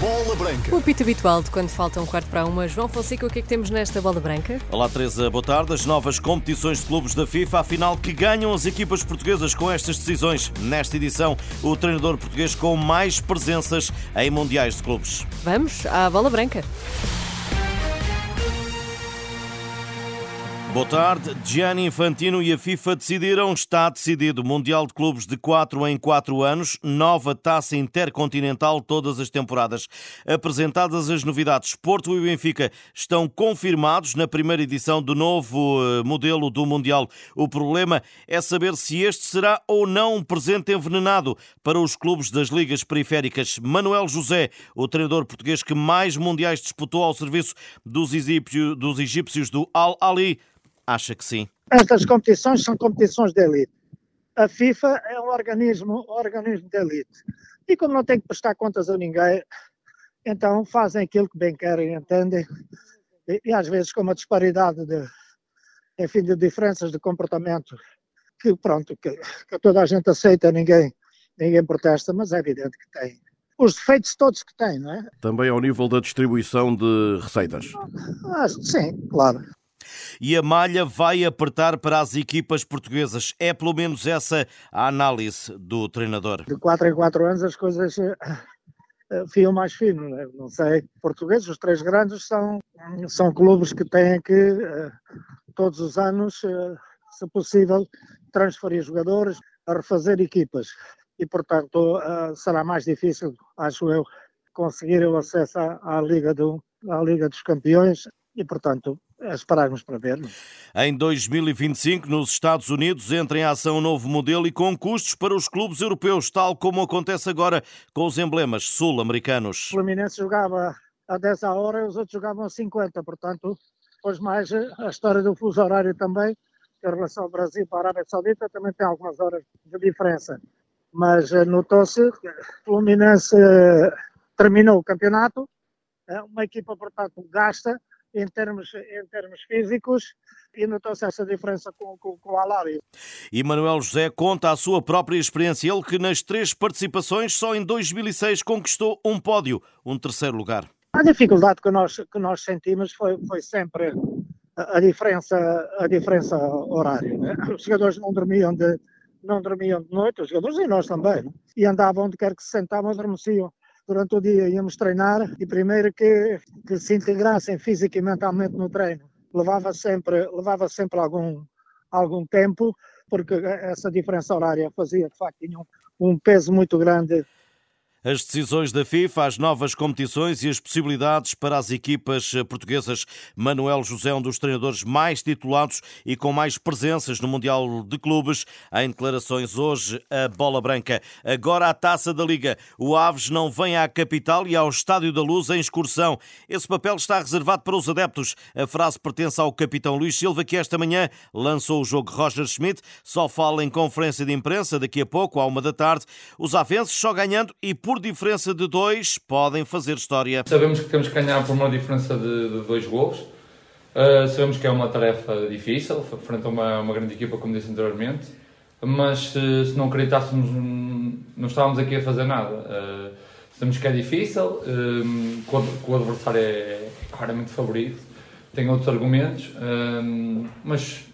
Bola Branca. O apito habitual de quando falta um quarto para uma. João Fonseca, o que é que temos nesta bola branca? Olá, Teresa, boa tarde. As novas competições de clubes da FIFA, afinal, que ganham as equipas portuguesas com estas decisões. Nesta edição, o treinador português com mais presenças em mundiais de clubes. Vamos à bola branca. Boa tarde. Gianni Infantino e a FIFA decidiram, está decidido, Mundial de Clubes de 4 em 4 anos, nova taça intercontinental todas as temporadas. Apresentadas as novidades, Porto e Benfica estão confirmados na primeira edição do novo eh, modelo do Mundial. O problema é saber se este será ou não um presente envenenado para os clubes das ligas periféricas. Manuel José, o treinador português que mais mundiais disputou ao serviço dos egípcios, dos egípcios do Al-Ali, Acha que sim? Estas competições são competições de elite. A FIFA é um organismo, um organismo de elite. E como não tem que prestar contas a ninguém, então fazem aquilo que bem querem, entendem? E, e às vezes com uma disparidade de, enfim, de diferenças de comportamento que, pronto, que, que toda a gente aceita, ninguém, ninguém protesta, mas é evidente que tem os defeitos todos que tem, não é? Também ao nível da distribuição de receitas. Ah, sim, claro e a malha vai apertar para as equipas portuguesas. É pelo menos essa a análise do treinador. De 4 em 4 anos as coisas eh, eh, fio mais fino, né? não sei. Portugueses, os três grandes, são, são clubes que têm que, eh, todos os anos, se possível, transferir jogadores, a refazer equipas. E, portanto, será mais difícil, acho eu, conseguir o acesso à, Liga, do, à Liga dos Campeões e, portanto, esperarmos para ver. Em 2025, nos Estados Unidos, entra em ação um novo modelo e com custos para os clubes europeus, tal como acontece agora com os emblemas sul-americanos. O Fluminense jogava a 10 a hora e os outros jogavam a 50, portanto, depois mais a história do fuso horário também, em relação ao Brasil para a Arábia Saudita, também tem algumas horas de diferença. Mas eh, notou-se que o Fluminense eh, terminou o campeonato, é uma equipa, portanto, gasta, em termos, em termos físicos e notou-se essa diferença com, com, com o Alari. E Manuel José conta a sua própria experiência, ele que nas três participações só em 2006 conquistou um pódio, um terceiro lugar. A dificuldade que nós, que nós sentimos foi, foi sempre a, diferença, a diferença horária. Né? Os jogadores não dormiam de, não dormiam de noite, os jogadores e nós também, né? e andavam onde quer que se sentavam, adormeciam durante o dia íamos treinar e primeiro que, que se integrassem física e mentalmente no treino. Levava sempre, levava sempre algum, algum tempo, porque essa diferença horária fazia, de facto, um, um peso muito grande as decisões da FIFA, as novas competições e as possibilidades para as equipas portuguesas. Manuel José, é um dos treinadores mais titulados e com mais presenças no Mundial de Clubes, em declarações hoje, a bola branca. Agora a taça da Liga. O Aves não vem à capital e ao Estádio da Luz em excursão. Esse papel está reservado para os adeptos. A frase pertence ao capitão Luís Silva, que esta manhã lançou o jogo Roger Schmidt. Só fala em conferência de imprensa daqui a pouco, à uma da tarde. Os avenses só ganhando e por por diferença de dois, podem fazer história. Sabemos que temos que ganhar por uma diferença de, de dois gols. Uh, sabemos que é uma tarefa difícil, frente a uma, uma grande equipa, como disse anteriormente, mas se, se não acreditássemos, não estávamos aqui a fazer nada. Uh, sabemos que é difícil, uh, que, o, adversário é claramente favorito, tem outros argumentos, mas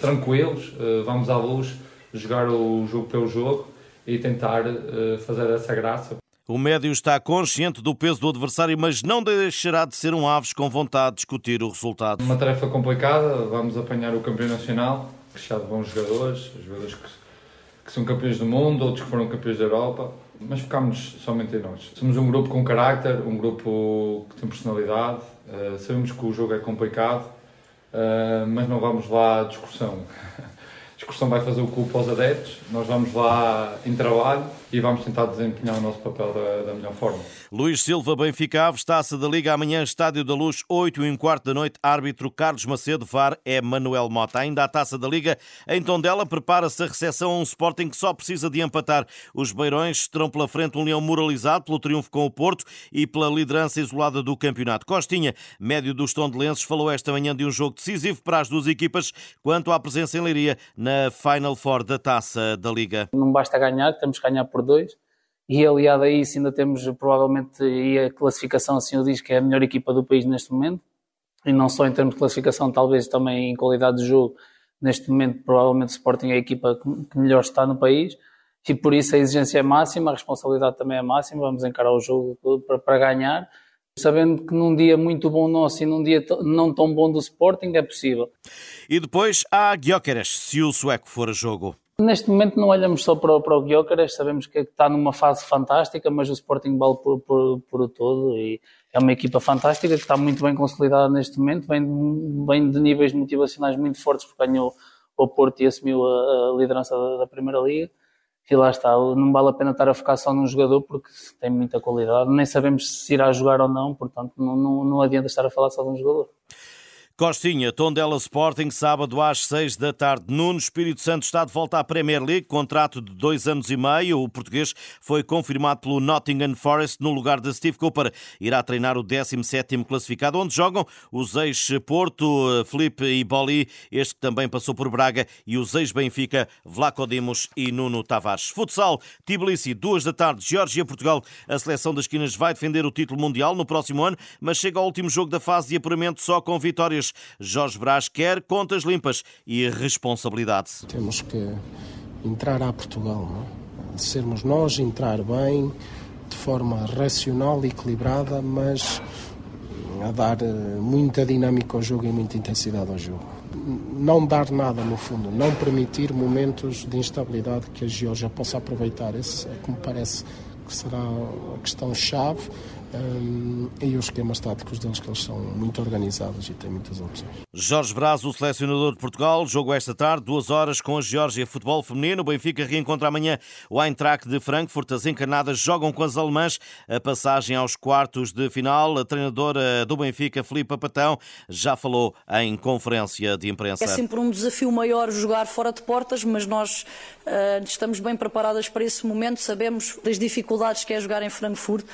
tranquilos, vamos à luz, jogar o jogo pelo jogo e tentar uh, fazer essa graça. O médio está consciente do peso do adversário, mas não deixará de ser um Aves com vontade de discutir o resultado. Uma tarefa complicada, vamos apanhar o campeão nacional, está de bons jogadores, jogadores que, que, são campeões do mundo, outros que foram campeões da Europa, mas focamos somente em nós. Somos um grupo com carácter, um grupo que tem personalidade, uh, sabemos que o jogo é complicado, uh, mas não vamos lá à discussão. A excursão vai fazer o culpo aos adeptos, nós vamos lá em trabalho e vamos tentar desempenhar o nosso papel da, da melhor forma. Luís Silva, Benfica Aves, Taça da Liga, amanhã Estádio da Luz, 8 e um quarto da noite, árbitro Carlos Macedo, VAR é Manuel Mota. Ainda a Taça da Liga, em Tondela, prepara-se a recepção a um Sporting que só precisa de empatar. Os Beirões terão pela frente um leão moralizado pelo triunfo com o Porto e pela liderança isolada do campeonato. Costinha, médio dos tondelenses, falou esta manhã de um jogo decisivo para as duas equipas quanto à presença em Leiria na Final Four da Taça da Liga. Não basta ganhar, temos que ganhar por dois. E aliado a isso ainda temos provavelmente, e a classificação assim o diz, que é a melhor equipa do país neste momento, e não só em termos de classificação, talvez também em qualidade de jogo, neste momento provavelmente o Sporting é a equipa que melhor está no país, e por isso a exigência é máxima, a responsabilidade também é máxima, vamos encarar o jogo para, ganhar, sabendo que num dia muito bom nosso e num dia não tão bom do Sporting é possível. E depois há Gyökeres, se o sueco for a jogo. Neste momento não olhamos só para, para o Gyökeres, sabemos que está numa fase fantástica, mas o Sporting vale por, por, por o todo e é uma equipa fantástica que está muito bem consolidada neste momento, vem, vem de níveis motivacionais muito fortes porque ganhou o Porto e assumiu a, a liderança da, da, Primeira Liga. Lá está, não vale a pena estar a focar só num jogador porque tem muita qualidade, nem sabemos se irá jogar ou não, portanto não, não, não adianta estar a falar só de um jogador. Costinha, Tondela Sporting, sábado às seis da tarde. Nuno Espírito Santo está de volta à Premier League, contrato de dois anos e meio. O português foi confirmado pelo Nottingham Forest no lugar de Steve Cooper. Irá treinar o 17º classificado, onde jogam os ex-Porto, Felipe e Boli, este que também passou por Braga, e os ex-Benfica, Vlaco Dimos e Nuno Tavares. Futsal, Tbilisi, duas da tarde, Geórgia, Portugal. A seleção das esquinas vai defender o título mundial no próximo ano, mas chega ao último jogo da fase de apuramento só com vitórias Jorge Brás quer contas limpas e responsabilidade. Temos que entrar a Portugal, não? É? sermos nós, entrar bem, de forma racional e equilibrada, mas a dar eh, muita dinâmica ao jogo e muita intensidade ao jogo. Não dar nada, no fundo, não permitir momentos de instabilidade que a Geórgia possa aproveitar. Esse é que me parece que será a questão-chave um, e os esquemas táticos deles, que eles são muito organizados e têm muitas opções. Jorge Braz, o selecionador de Portugal, jogo esta tarde, duas horas com a Geórgia Futebol Feminino. O Benfica reencontra amanhã o Eintracht de Frankfurt. As encarnadas jogam com as alemãs a passagem aos quartos de final. A treinadora do Benfica, Filipe Patão, já falou em conferência de imprensa. É sempre um desafio maior jogar fora de portas, mas nós uh, estamos bem preparadas para esse momento. Sabemos das dificuldades que é jogar em Frankfurt uh,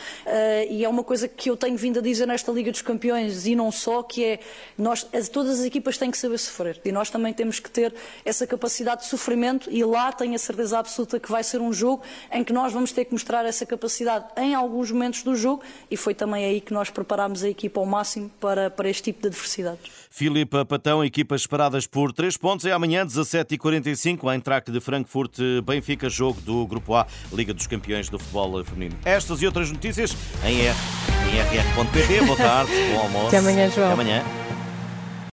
e é uma coisa que eu tenho vindo a dizer nesta Liga dos Campeões e não só, que é nós, todas as equipas têm que saber sofrer e nós também temos que ter essa capacidade de sofrimento e lá tenho a certeza absoluta que vai ser um jogo em que nós vamos ter que mostrar essa capacidade em alguns momentos do jogo e foi também aí que nós preparámos a equipa ao máximo para, para este tipo de adversidades. Filipe Patão, equipas esperadas por 3 pontos. É amanhã, 17h45, a Eintracht de Frankfurt, Benfica, jogo do Grupo A, Liga dos Campeões do Futebol Feminino. Estas e outras notícias em, em rr.pt. Boa almoço. Até amanhã, João. Até amanhã.